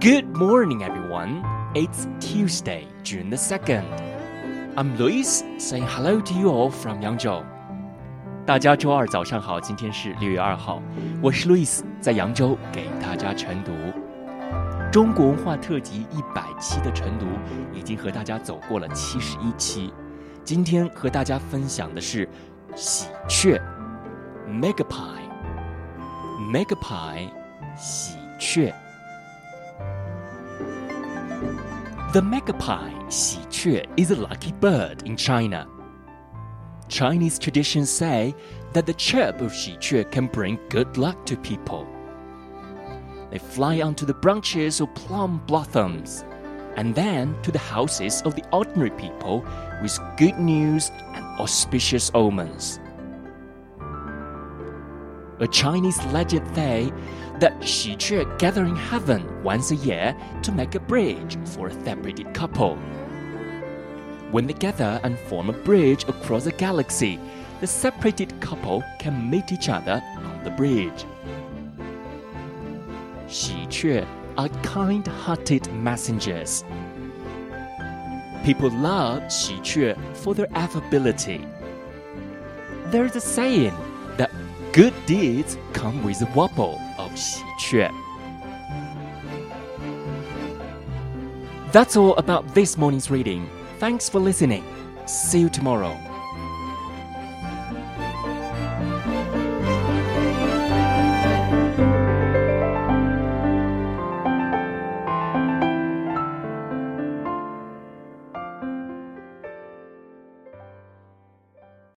Good morning, everyone. It's Tuesday, June the 2nd. I'm Luis saying hello to you all from Yangzhou. 大家周二早上好，今天是六月二号，我是 Luis，在扬州给大家晨读。中国文化特辑一百期的晨读已经和大家走过了七十一期，今天和大家分享的是喜鹊 （magpie），magpie，喜鹊。The magpie, 喜鹊 is a lucky bird in China. Chinese traditions say that the chirp of 喜鹊 can bring good luck to people. They fly onto the branches of plum blossoms and then to the houses of the ordinary people with good news and auspicious omens. A Chinese legend says that Xi gather in heaven once a year to make a bridge for a separated couple. When they gather and form a bridge across a galaxy, the separated couple can meet each other on the bridge. Xi are kind-hearted messengers. People love Xi for their affability. There is a saying that good deeds come with a warble of 喜鹊. That's all about this morning's reading. Thanks for listening. See you tomorrow.